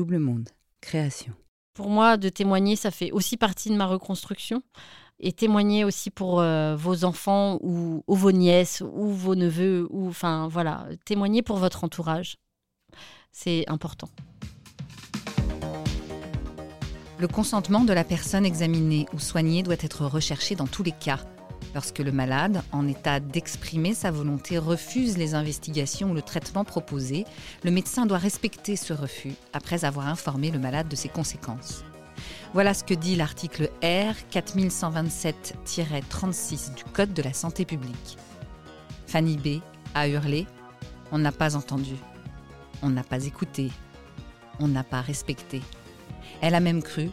Double Monde, création. Pour moi, de témoigner, ça fait aussi partie de ma reconstruction. Et témoigner aussi pour euh, vos enfants ou, ou, vos nièces ou vos neveux, ou enfin voilà, témoigner pour votre entourage. C'est important. Le consentement de la personne examinée ou soignée doit être recherché dans tous les cas. Lorsque le malade, en état d'exprimer sa volonté, refuse les investigations ou le traitement proposé, le médecin doit respecter ce refus après avoir informé le malade de ses conséquences. Voilà ce que dit l'article R 4127-36 du Code de la santé publique. Fanny B a hurlé On n'a pas entendu. On n'a pas écouté. On n'a pas respecté. Elle a même cru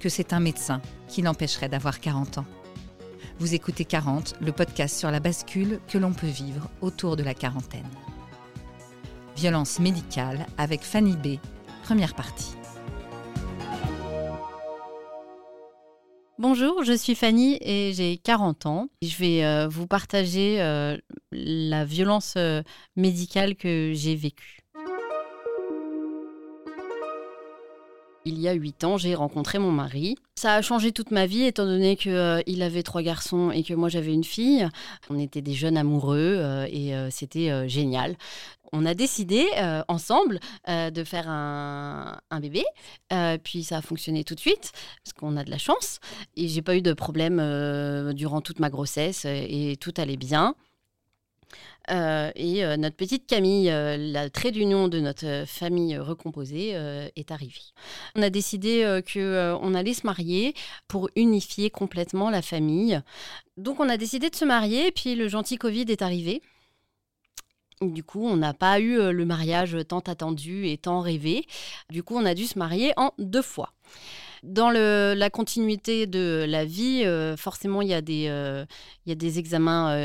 que c'est un médecin qui l'empêcherait d'avoir 40 ans. Vous écoutez 40, le podcast sur la bascule que l'on peut vivre autour de la quarantaine. Violence médicale avec Fanny B, première partie. Bonjour, je suis Fanny et j'ai 40 ans. Je vais euh, vous partager euh, la violence euh, médicale que j'ai vécue. Il y a huit ans, j'ai rencontré mon mari. Ça a changé toute ma vie étant donné qu'il euh, avait trois garçons et que moi j'avais une fille. On était des jeunes amoureux euh, et euh, c'était génial. On a décidé ensemble de faire un, bébé, puis ça a fonctionné tout de suite parce qu'on a de la chance et j'ai pas eu de problème durant toute ma grossesse et tout allait bien. Euh, et euh, notre petite Camille, euh, la trait d'union de notre famille recomposée, est arrivée. On a décidé qu'on allait se marier pour unifier complètement la famille. Donc on a décidé de se marier, puis le gentil Covid est arrivé. Du coup, on n'a pas eu le mariage tant attendu et tant rêvé. Du coup, on a dû se marier en deux fois. Dans la continuité de la vie, forcément, il y, a des, des examens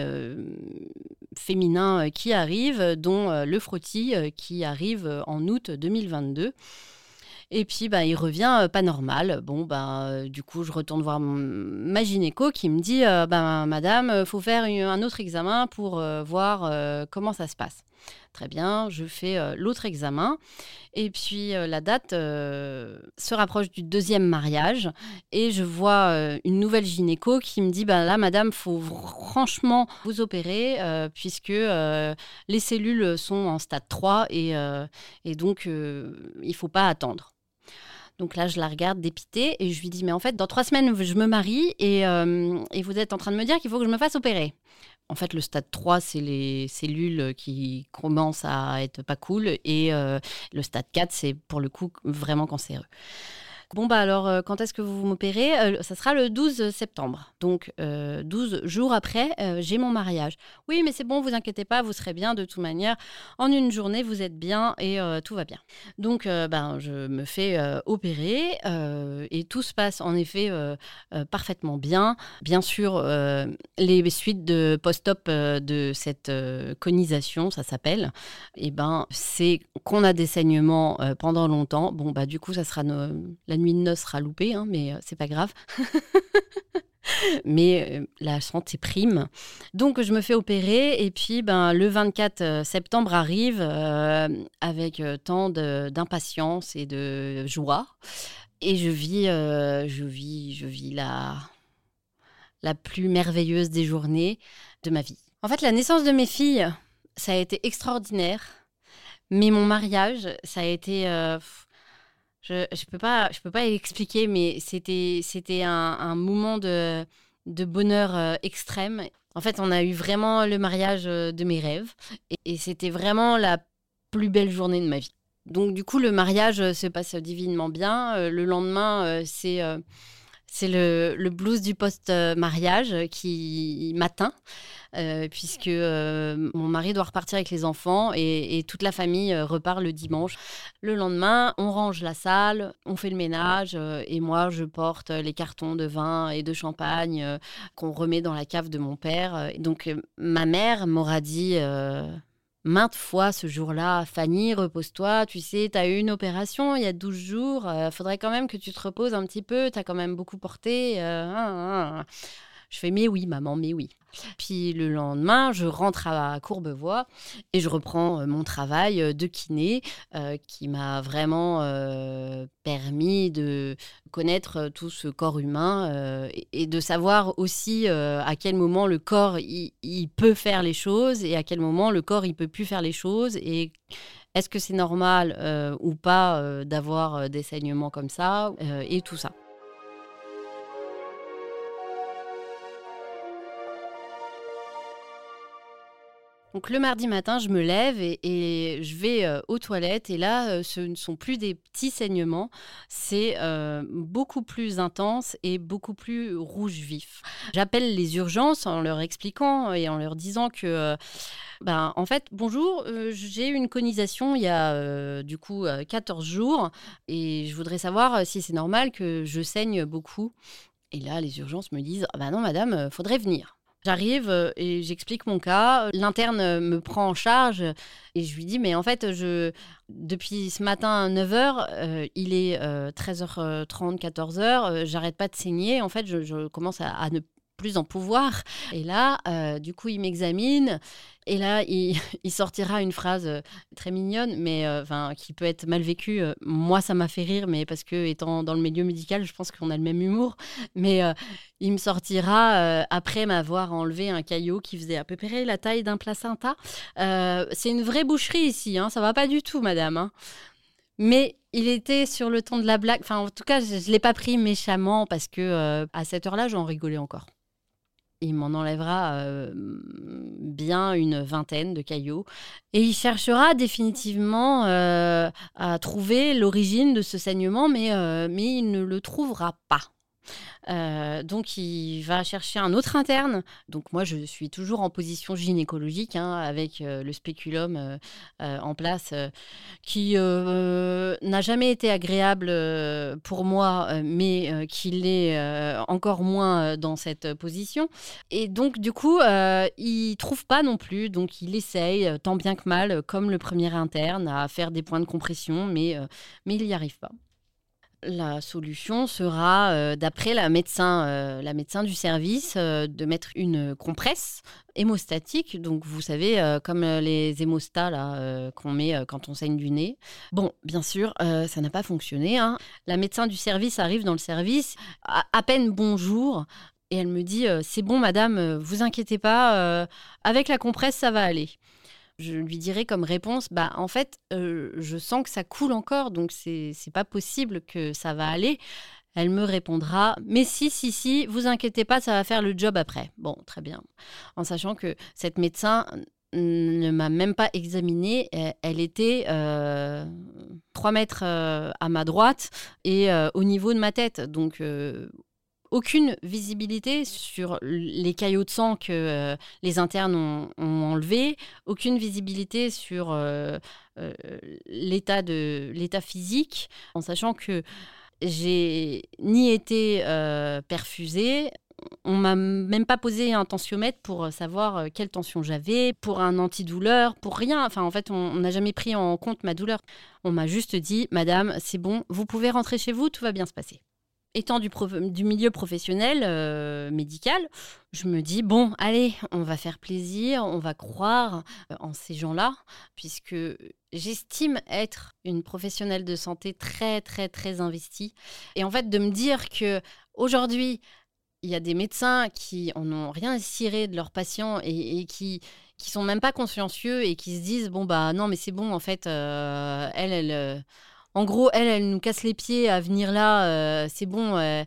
féminins qui arrivent, dont le frottis qui arrive en août 2022. Et puis, bah, il revient pas normal. Bon, bah, du coup, je retourne voir ma gynéco qui me dit bah, Madame, il faut faire un autre examen pour voir comment ça se passe. Très bien, je fais l'autre examen. Et puis la date se rapproche du deuxième mariage. Et je vois une nouvelle gynéco qui me dit bah, Là, madame, faut franchement vous opérer, puisque les cellules sont en stade 3 et, et donc il faut pas attendre. Donc là, je la regarde dépitée et je lui dis, mais en fait, dans trois semaines, je me marie et, et vous êtes en train de me dire qu'il faut que je me fasse opérer. En fait, le stade 3, c'est les cellules qui commencent à être pas cool. Et euh, le stade 4, c'est pour le coup vraiment cancéreux. Bon, bah alors, euh, quand est-ce que vous m'opérez? Euh, Ça sera le 12 septembre. Donc, 12 jours après, j'ai mon mariage. Oui, mais c'est bon, vous inquiétez pas, vous serez bien de toute manière. En une journée, vous êtes bien et tout va bien. Donc, ben, je me fais opérer et tout se passe en effet parfaitement bien. Bien sûr, les suites de post-op de cette conisation, ça s'appelle, eh ben, c'est qu'on a des saignements pendant longtemps. Bon, bah, du coup, ça sera nuit de noces sera loupée, hein, mais c'est pas grave. mais la santé prime. Donc je me fais opérer et puis ben, le 24 septembre arrive avec tant d'impatience et de joie. Et je vis, je vis, je vis la, la plus merveilleuse des journées de ma vie. En fait, la naissance de mes filles, ça a été extraordinaire. Mais mon mariage, ça a été... je ne peux, pas, je peux pas expliquer, mais c'était, c'était un, moment de, bonheur extrême. En fait, on a eu vraiment le mariage de mes rêves. Et, et c'était vraiment la plus belle journée de ma vie. Donc, du coup, le mariage se passe divinement bien. Le lendemain, c'est c'est le, le, blues du post-mariage qui m'atteint, euh, puisque euh, mon mari doit repartir avec les enfants et, toute la famille euh, repart le dimanche. Le lendemain, on range la salle, on fait le ménage et moi, je porte les cartons de vin et de champagne qu'on remet dans la cave de mon père. Donc, ma mère m'aura dit maintes fois ce jour-là, Fanny, repose-toi, tu sais, tu as eu une opération il y a 12 jours, euh, faudrait quand même que tu te reposes un petit peu, tu as quand même beaucoup porté. Euh, hein, hein, hein. Je fais, mais oui, maman, mais oui. Puis le lendemain, je rentre à Courbevoie et je reprends mon travail de kiné qui m'a vraiment permis de connaître tout ce corps humain et de savoir aussi à quel moment le corps il, peut faire les choses et à quel moment le corps il peut plus faire les choses et est-ce que c'est normal ou pas d'avoir des saignements comme ça et tout ça. Donc le mardi matin, je me lève et, je vais euh, aux toilettes et là, euh, ce ne sont plus des petits saignements, c'est euh, beaucoup plus intense et beaucoup plus rouge vif. J'appelle les urgences en leur expliquant et en leur disant que, ben, en fait, bonjour, j'ai eu une conisation il y a du coup 14 jours et je voudrais savoir si c'est normal que je saigne beaucoup. Et là, les urgences me disent, bah non, madame, faudrait venir. J'arrive euh, et j'explique mon cas. L'interne euh, me prend en charge et je lui dis Mais en fait, je, depuis ce matin à 9h, euh, il est 13h30, 14h, j'arrête pas de saigner. En fait, je, commence à, à, ne plus en pouvoir. Et là, euh, du coup, il m'examine. Et là, il, sortira une phrase euh, très mignonne, mais euh, qui peut être mal vécue. Moi, ça m'a fait rire, mais parce que étant dans le milieu médical, je pense qu'on a le même humour. Mais il me sortira après m'avoir enlevé un caillot qui faisait à peu près la taille d'un placenta. C'est une vraie boucherie ici, hein, ça va pas du tout, madame. Hein. Mais il était sur le ton de la blague. Enfin, en tout cas, je ne l'ai pas pris méchamment parce que à cette heure-là, j'en rigolais encore il m'en enlèvera bien une vingtaine de cailloux et il cherchera définitivement à trouver l'origine de ce saignement, mais, mais il ne le trouvera pas. Euh, donc, il va chercher un autre interne. Donc, moi, je suis toujours en position gynécologique hein, avec euh, le spéculum euh, en place, qui n'a jamais été agréable pour moi, mais qui l'est encore moins dans cette position. Et donc, du coup, il trouve pas non plus. Donc, il essaye, tant bien que mal, comme le premier interne, à faire des points de compression, mais, mais il n'y arrive pas. La solution sera, euh, d'après la médecin, euh, la médecin du service, euh, de mettre une compresse hémostatique. Donc, vous savez, comme les hémostats qu'on met quand on saigne du nez. Bon, bien sûr, ça n'a pas fonctionné. Hein. La médecin du service arrive dans le service, à, peine bonjour, et elle me dit C'est bon, madame, vous inquiétez pas, avec la compresse, ça va aller je lui dirais comme réponse, bah en fait, euh, je sens que ça coule encore, donc c'est pas possible que ça va aller. Elle me répondra, mais si, si, si, vous inquiétez pas, ça va faire le job après. Bon, très bien. En sachant que cette médecin ne m'a même pas examinée. Elle était euh, 3 mètres euh, à ma droite et euh, au niveau de ma tête. Donc, aucune visibilité sur les caillots de sang que euh, les internes ont, enlevés, aucune visibilité sur euh, euh, l'état physique, en sachant que j'ai ni été perfusée, on m'a même pas posé un tensiomètre pour savoir quelle tension j'avais, pour un antidouleur, pour rien. Enfin, en fait, on n'a jamais pris en compte ma douleur. On m'a juste dit, Madame, c'est bon, vous pouvez rentrer chez vous, tout va bien se passer étant du, milieu professionnel euh, médical, je me dis, bon, allez, on va faire plaisir, on va croire euh, en ces gens-là, puisque j'estime être une professionnelle de santé très, très, très investie. Et en fait, de me dire que aujourd'hui, il y a des médecins qui en ont rien à cirer de leurs patients et, qui qui sont même pas consciencieux et qui se disent bon bah non mais c'est bon en fait euh, elle elle en gros, elle, elle nous casse les pieds à venir là. Euh, c'est bon. Euh,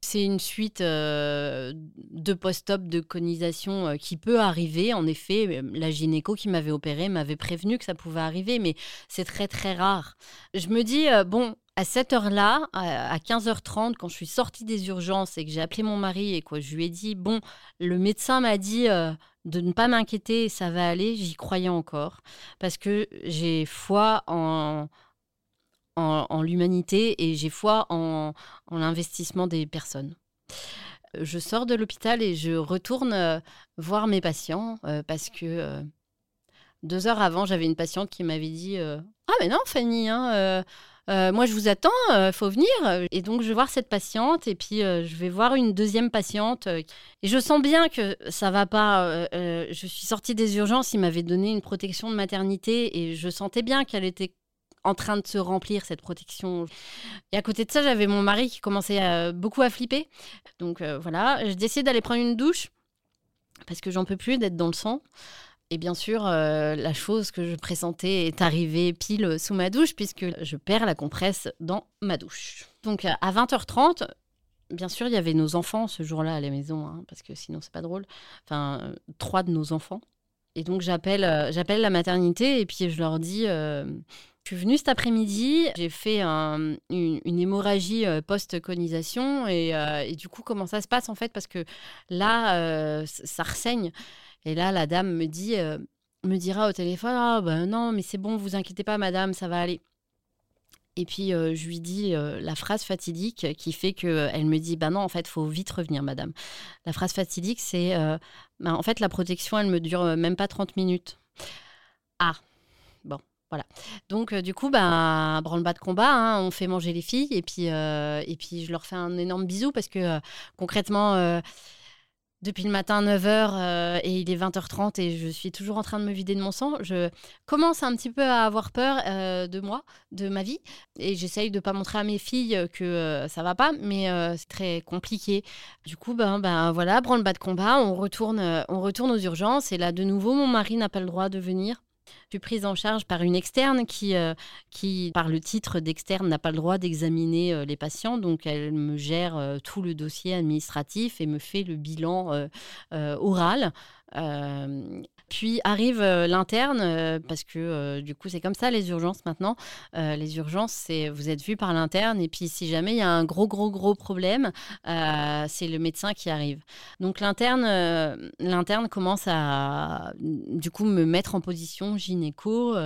c'est une suite euh, de post-op, de conisation qui peut arriver. En effet, la gynéco qui m'avait opéré m'avait prévenu que ça pouvait arriver, mais c'est très très rare. Je me dis, bon, à cette heure-là, à 15h30, quand je suis sortie des urgences et que j'ai appelé mon mari et quoi, je lui ai dit, bon, le médecin m'a dit de ne pas m'inquiéter, ça va aller, j'y croyais encore, parce que j'ai foi en en, l'humanité et j'ai foi en, l'investissement des personnes. Je sors de l'hôpital et je retourne euh, voir mes patients euh, parce que euh, deux heures avant, j'avais une patiente qui m'avait dit Ah, mais non, Fanny, hein, moi je vous attends, il faut venir. Et donc je vais voir cette patiente et puis je vais voir une deuxième patiente. et je sens bien que ça va pas. je suis sortie des urgences, il m'avait donné une protection de maternité et je sentais bien qu'elle était en train de se remplir cette protection. Et à côté de ça, j'avais mon mari qui commençait beaucoup à flipper. Donc voilà, je décide d'aller prendre une douche parce que j'en peux plus d'être dans le sang. Et bien sûr, euh, la chose que je pressentais est arrivée pile sous ma douche, puisque je perds la compresse dans ma douche. Donc à 20h30, bien sûr, il y avait nos enfants ce jour-là à la maison, hein, parce que sinon c'est pas drôle. Enfin, trois de nos enfants. Et donc j'appelle, euh, j'appelle la maternité et puis je leur dis, euh, je suis venue cet après-midi, j'ai fait une, hémorragie post-conisation et, du coup comment ça se passe en fait? Parce que là ça ressaigne et là, la dame me euh, dira au téléphone, ah ben non, mais c'est bon, vous inquiétez pas, madame, ça va aller. Et puis euh, je lui dis euh, la phrase fatidique qui fait que elle me dit bah non en fait faut vite revenir madame. La phrase fatidique c'est bah, en fait la protection elle me dure même pas 30 minutes. Ah bon voilà. Donc du coup bah branle-bas de combat, hein, on fait manger les filles et puis et puis je leur fais un énorme bisou parce que concrètement depuis le matin 9h euh, et il est 20h30 et je suis toujours en train de me vider de mon sang. Je commence un petit peu à avoir peur euh, de moi, de ma vie et j'essaye de pas montrer à mes filles que euh, ça va pas mais c'est très compliqué. Du coup ben ben voilà, le bas de combat, on retourne on retourne aux urgences et là de nouveau mon mari n'a pas le droit de venir je suis prise en charge par une externe qui, euh, qui par le titre d'externe, n'a pas le droit d'examiner euh, les patients. Donc, elle me gère euh, tout le dossier administratif et me fait le bilan oral. Puis arrive euh, l'interne, euh, parce que euh, du coup, c'est comme ça les urgences maintenant. les urgences, c'est vous êtes vu par l'interne, et puis si jamais il y a un gros, gros, gros problème, c'est le médecin qui arrive. Donc l'interne, l'interne commence à du coup me mettre en position gynéco.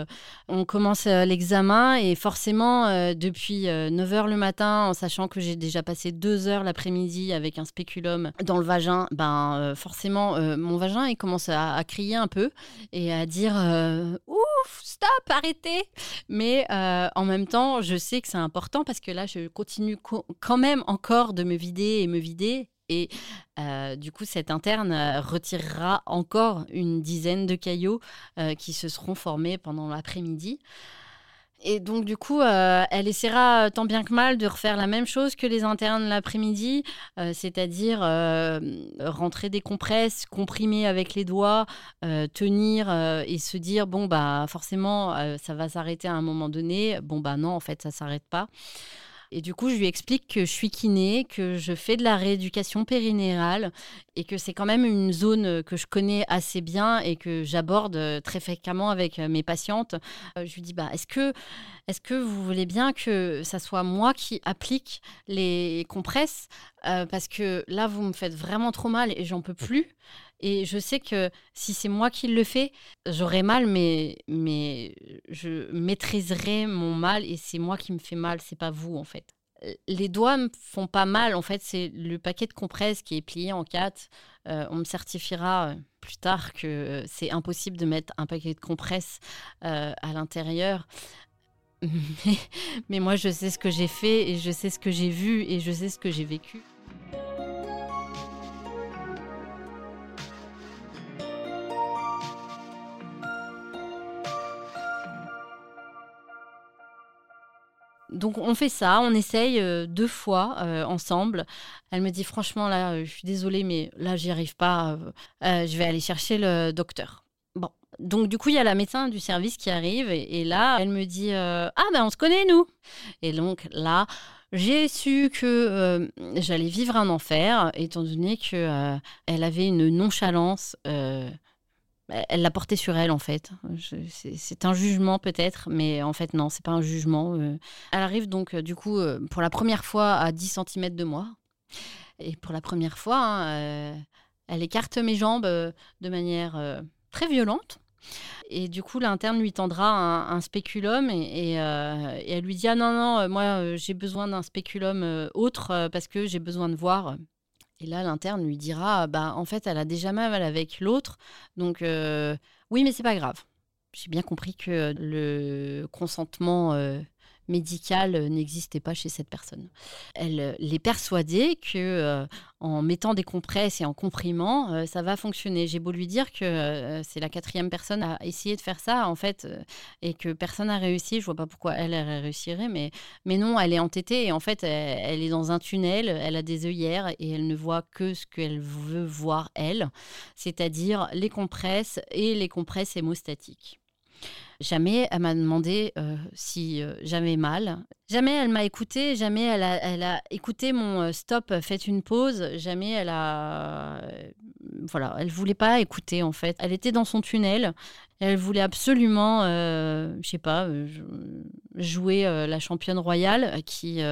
on commence l'examen, et forcément, depuis 9h le matin, en sachant que j'ai déjà passé 2 heures l'après-midi avec un spéculum dans le vagin, ben forcément, mon vagin, il commence à, crier un peu et à dire euh, ouf, stop, arrêtez. Mais euh, en même temps, je sais que c'est important parce que là, je continue quand même encore de me vider et me vider. Et euh, du coup, cette interne retirera encore une dizaine de caillots qui se seront formés pendant l'après-midi. Et donc, du coup, euh, elle essaiera euh, tant bien que mal de refaire la même chose que les internes l'après-midi, euh, c'est-à-dire rentrer des compresses, comprimer avec les doigts, tenir et se dire bon, bah, forcément, ça va s'arrêter à un moment donné. Bon, bah, non, en fait, ça s'arrête pas. Et du coup, je lui explique que je suis kiné, que je fais de la rééducation périnérale et que c'est quand même une zone que je connais assez bien et que j'aborde euh, très fréquemment avec euh, mes patientes. Euh, je lui dis, bah, est-ce que, est que vous voulez bien que ça soit moi qui applique les compresses Parce que là, vous me faites vraiment trop mal et j'en peux plus. Et je sais que si c'est moi qui le fais, j'aurai mal, mais, mais je maîtriserai mon mal et c'est moi qui me fais mal, c'est pas vous en fait. Les doigts me font pas mal, en fait, c'est le paquet de compresses qui est plié en quatre. Euh, on me certifiera euh, plus tard que euh, c'est impossible de mettre un paquet de compresses à l'intérieur. Mais, mais moi, je sais ce que j'ai fait et je sais ce que j'ai vu et je sais ce que j'ai vécu. Donc on fait ça, on essaye euh, deux fois euh, ensemble. Elle me dit franchement là, euh, je suis désolée, mais là j'y arrive pas. je vais aller chercher le docteur. Bon, donc du coup il y a la médecin du service qui arrive et, là elle me dit ah ben on se connaît nous. Et donc là j'ai su que j'allais vivre un enfer étant donné que elle avait une nonchalance elle l'a porté sur elle en fait. C'est un jugement peut-être, mais en fait non, c'est pas un jugement. Euh. Elle arrive donc euh, du coup euh, pour la première fois à 10 cm de moi. Et pour la première fois, hein, elle écarte mes jambes de manière très violente. Et du coup, l'interne lui tendra un, spéculum et, elle lui dit Ah non, non, moi j'ai besoin d'un spéculum autre parce que j'ai besoin de voir et là, l'interne lui dira, bah, en fait, elle a déjà mal avec l'autre, donc euh, oui, mais c'est pas grave. J'ai bien compris que le consentement euh, médicale n'existait pas chez cette personne. Elle est persuadée que en mettant des compresses et en comprimant, ça va fonctionner. J'ai beau lui dire que c'est la quatrième personne à essayer de faire ça, en fait, et que personne n'a réussi. Je vois pas pourquoi elle, elle réussirait, mais, mais non, elle est entêtée et en fait, elle, est dans un tunnel, elle a des œillères et elle ne voit que ce qu'elle veut voir elle, c'est-à-dire les compresses et les compresses hémostatiques. Jamais elle m'a demandé euh, si euh, j'avais mal. Jamais elle m'a écouté. Jamais elle a, elle a écouté mon euh, stop, faites une pause. Jamais elle a. voilà, elle voulait pas écouter en fait. Elle était dans son tunnel. Elle voulait absolument, je sais pas, jouer la championne royale qui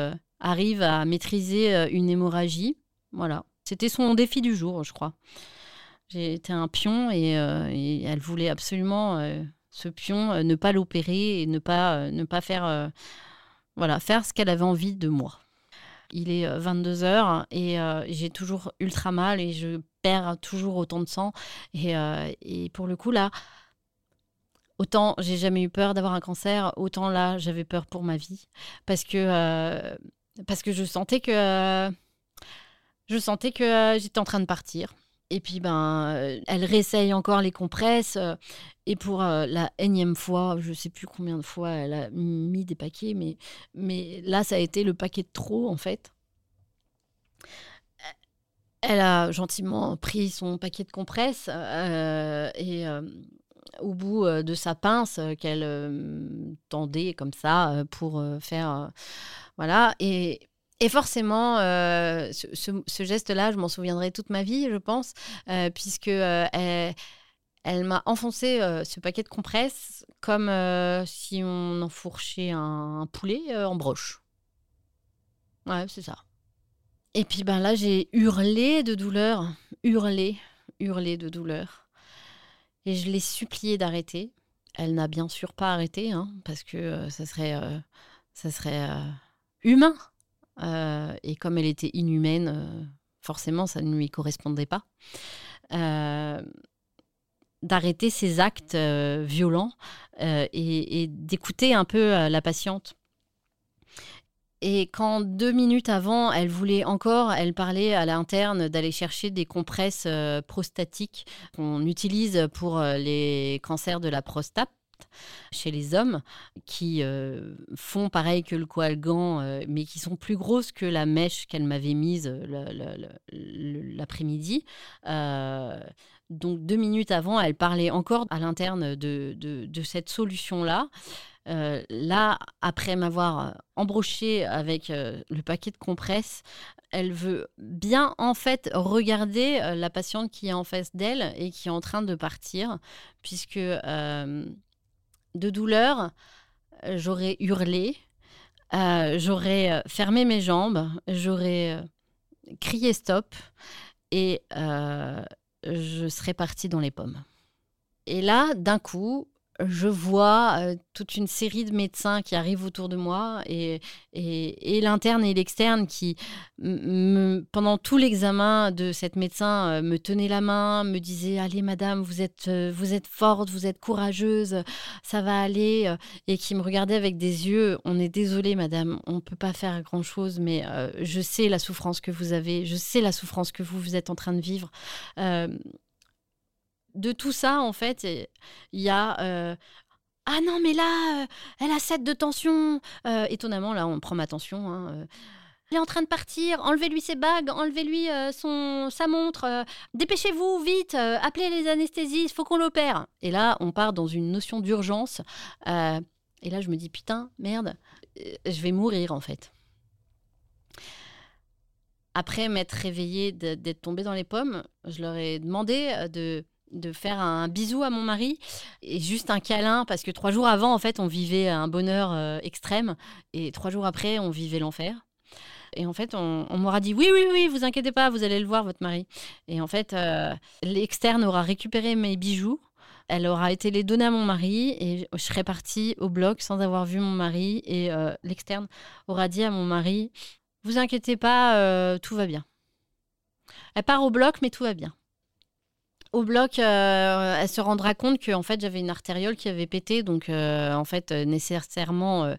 arrive à maîtriser une hémorragie. Voilà. C'était son défi du jour, je crois. Été un pion et elle voulait absolument ce pion, euh, ne pas l'opérer et ne pas, euh, ne pas faire, euh, voilà, faire ce qu'elle avait envie de moi. Il est 22 heures et j'ai toujours ultra mal et je perds toujours autant de sang. Et, et pour le coup, là, autant j'ai jamais eu peur d'avoir un cancer, autant là, j'avais peur pour ma vie. Parce que, parce que je sentais que, je sentais que j'étais en train de partir. Et puis, ben, euh, elle réessaye encore les compresses. Euh, et pour euh, la énième fois, je ne sais plus combien de fois elle a mis des paquets, mais, mais là, ça a été le paquet de trop, en fait. Elle a gentiment pris son paquet de compresses et au bout de sa pince qu'elle tendait comme ça pour faire. voilà. Et et forcément, euh, ce, geste-là, je m'en souviendrai toute ma vie, je pense, euh, puisque euh, elle, m'a enfoncé ce paquet de compresses comme si on enfourchait un, un poulet en broche. Ouais, c'est ça. Et puis ben là, j'ai hurlé de douleur, hurlé, hurlé de douleur. Et je l'ai supplié d'arrêter. Elle n'a bien sûr pas arrêté, hein, parce que ça serait, ça serait humain euh, et comme elle était inhumaine, euh, forcément, ça ne lui correspondait pas. Euh, d'arrêter ses actes violents et, d'écouter un peu la patiente. Et quand deux minutes avant, elle voulait encore, elle parlait à l'interne d'aller chercher des compresses prostatiques qu'on utilise pour les cancers de la prostate chez les hommes qui euh, font pareil que le coalgan, euh, mais qui sont plus grosses que la mèche qu'elle m'avait mise euh, l'après-midi. donc deux minutes avant, elle parlait encore à l'interne de, cette solution-là. là, après m'avoir embroché avec le paquet de compresses, elle veut bien en fait regarder la patiente qui est en face d'elle et qui est en train de partir, puisque de douleur, euh, j'aurais hurlé, euh, j'aurais euh, fermé mes jambes, j'aurais crié stop et je serais partie dans les pommes. Et là, d'un coup, je vois euh, toute une série de médecins qui arrivent autour de moi et, et, l'interne et l'externe qui, pendant tout l'examen de cette médecin, euh, me tenaient la main, me disaient Allez, madame, vous êtes, euh, vous êtes forte, vous êtes courageuse, ça va aller. Et qui me regardaient avec des yeux On est désolé, madame, on ne peut pas faire grand-chose, mais je sais la souffrance que vous avez, je sais la souffrance que vous, vous êtes en train de vivre de tout ça, en fait, il y a euh, Ah non, mais là, euh, elle a 7 de tension. Euh, étonnamment, là, on prend ma tension. Hein, elle est en train de partir, enlevez-lui ses bagues, enlevez-lui son, sa montre, dépêchez-vous, vite, appelez les anesthésistes, faut qu'on l'opère. Et là, on part dans une notion d'urgence. et là, je me dis, putain, merde, je vais mourir en fait. Après m'être réveillée, d'être tombée dans les pommes, je leur ai demandé de de faire un bisou à mon mari et juste un câlin parce que trois jours avant en fait on vivait un bonheur euh, extrême et trois jours après on vivait l'enfer. Et en fait on, m'aura dit oui oui oui vous inquiétez pas vous allez le voir votre mari. Et en fait euh, l'externe aura récupéré mes bijoux elle aura été les donner à mon mari et je serais partie au bloc sans avoir vu mon mari et euh, l'externe aura dit à mon mari vous inquiétez pas tout va bien. Elle part au bloc mais tout va bien au bloc, elle se rendra compte que en fait j'avais une artériole qui avait pété, donc en fait nécessairement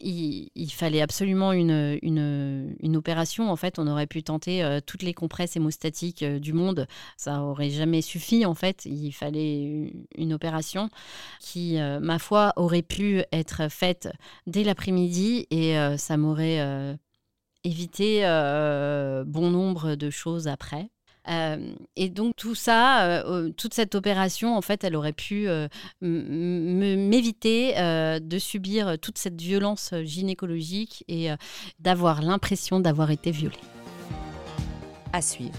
il, fallait absolument une, opération. En fait, on aurait pu tenter euh, toutes les compresses hémostatiques euh, du monde. Ça aurait jamais suffi, en fait. Il fallait une, opération qui, euh, ma foi, aurait pu être faite dès l'après-midi et ça m'aurait évité bon nombre de choses après. Et donc tout ça, toute cette opération, en fait, elle aurait pu m'éviter de subir toute cette violence gynécologique et d'avoir l'impression d'avoir été violée. À suivre.